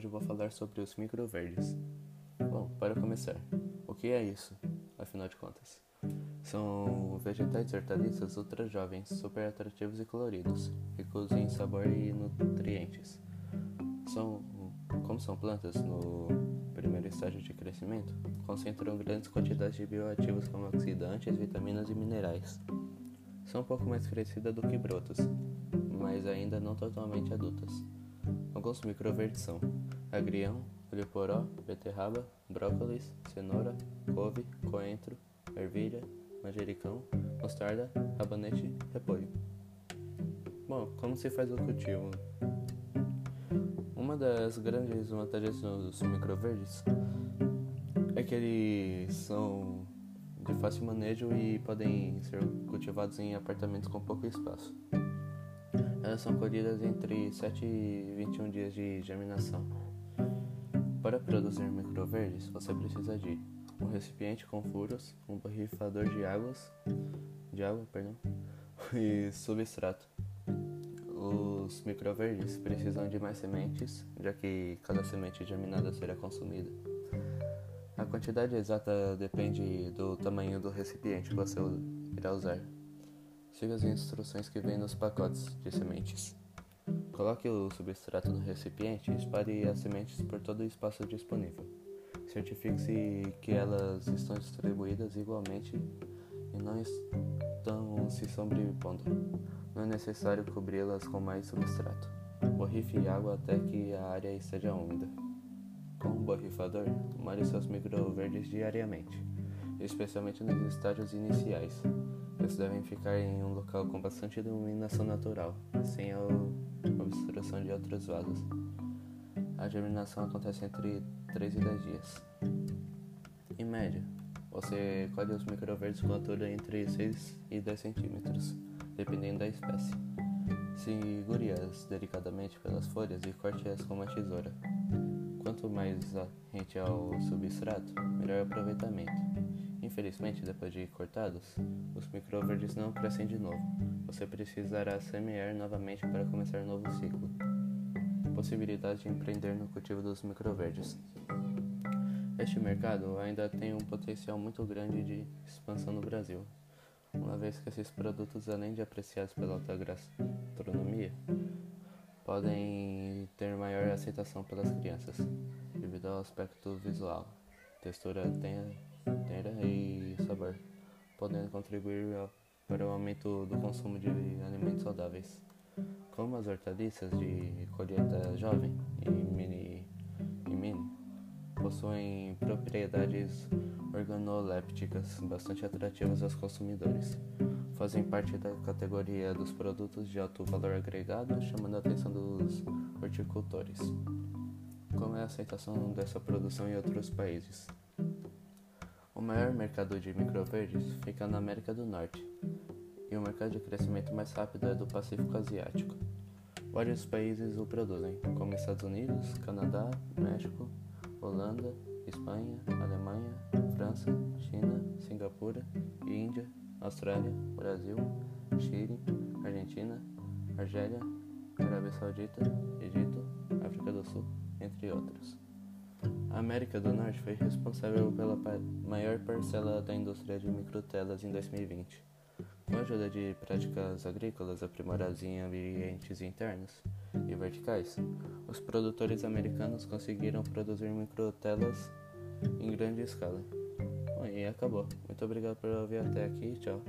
Hoje eu vou falar sobre os microverdes. Bom, para começar, o que é isso, afinal de contas? São vegetais e hortaliças ultra jovens, super atrativos e coloridos, ricos em sabor e nutrientes. São, como são plantas no primeiro estágio de crescimento, concentram grandes quantidades de bioativos como oxidantes, vitaminas e minerais. São um pouco mais crescidas do que brotos, mas ainda não totalmente adultas. Alguns microverdes são agrião, olho-poró, beterraba, brócolis, cenoura, couve, coentro, ervilha, manjericão, mostarda, rabanete, repolho. Bom, como se faz o cultivo? Uma das grandes vantagens dos microverdes é que eles são de fácil manejo e podem ser cultivados em apartamentos com pouco espaço. Elas são colhidas entre 7 e 21 dias de germinação. Para produzir microverdes, você precisa de um recipiente com furos, um borrifador de águas, de água, perdão, e substrato. Os microverdes precisam de mais sementes, já que cada semente germinada será consumida. A quantidade exata depende do tamanho do recipiente que você irá usar. Siga as instruções que vêm nos pacotes de sementes. Coloque o substrato no recipiente e espalhe as sementes por todo o espaço disponível. Certifique-se que elas estão distribuídas igualmente e não estão se sobrepondo. Não é necessário cobri-las com mais substrato. Borrife água até que a área esteja úmida. Com um borrifador, molhe seus microverdes diariamente, especialmente nos estágios iniciais. Eles devem ficar em um local com bastante iluminação natural, sem a obstrução de outros vasos. A germinação acontece entre 3 e 10 dias. Em média, você colhe os microverdes com altura entre 6 e 10 centímetros, dependendo da espécie. Segure-as delicadamente pelas folhas e corte-as com uma tesoura. Quanto mais rente ao substrato, melhor aproveitamento. Infelizmente, depois de cortados, os microverdes não crescem de novo. Você precisará semear novamente para começar um novo ciclo. Possibilidade de empreender no cultivo dos microverdes. Este mercado ainda tem um potencial muito grande de expansão no Brasil, uma vez que esses produtos, além de apreciados pela alta gastronomia, podem ter maior aceitação pelas crianças, devido ao aspecto visual, textura tenra e sabor, podendo contribuir para o aumento do consumo de alimentos saudáveis. Como as hortaliças de colheita jovem e mini, e mini possuem propriedades organolépticas bastante atrativas aos consumidores fazem parte da categoria dos produtos de alto valor agregado, chamando a atenção dos horticultores. Como é a aceitação dessa produção em outros países? O maior mercado de microverdes fica na América do Norte, e o mercado de crescimento mais rápido é do Pacífico Asiático. Vários países o produzem, como Estados Unidos, Canadá, México, Holanda, Espanha, Alemanha, França, China, Singapura, Índia, Austrália, Brasil, Chile, Argentina, Argélia, Arábia Saudita, Egito, África do Sul, entre outros. A América do Norte foi responsável pela maior parcela da indústria de microtelas em 2020. Com a ajuda de práticas agrícolas aprimoradas em ambientes internos e verticais, os produtores americanos conseguiram produzir microtelas em grande escala. Bom, e acabou. Muito obrigado por ouvir até aqui. Tchau.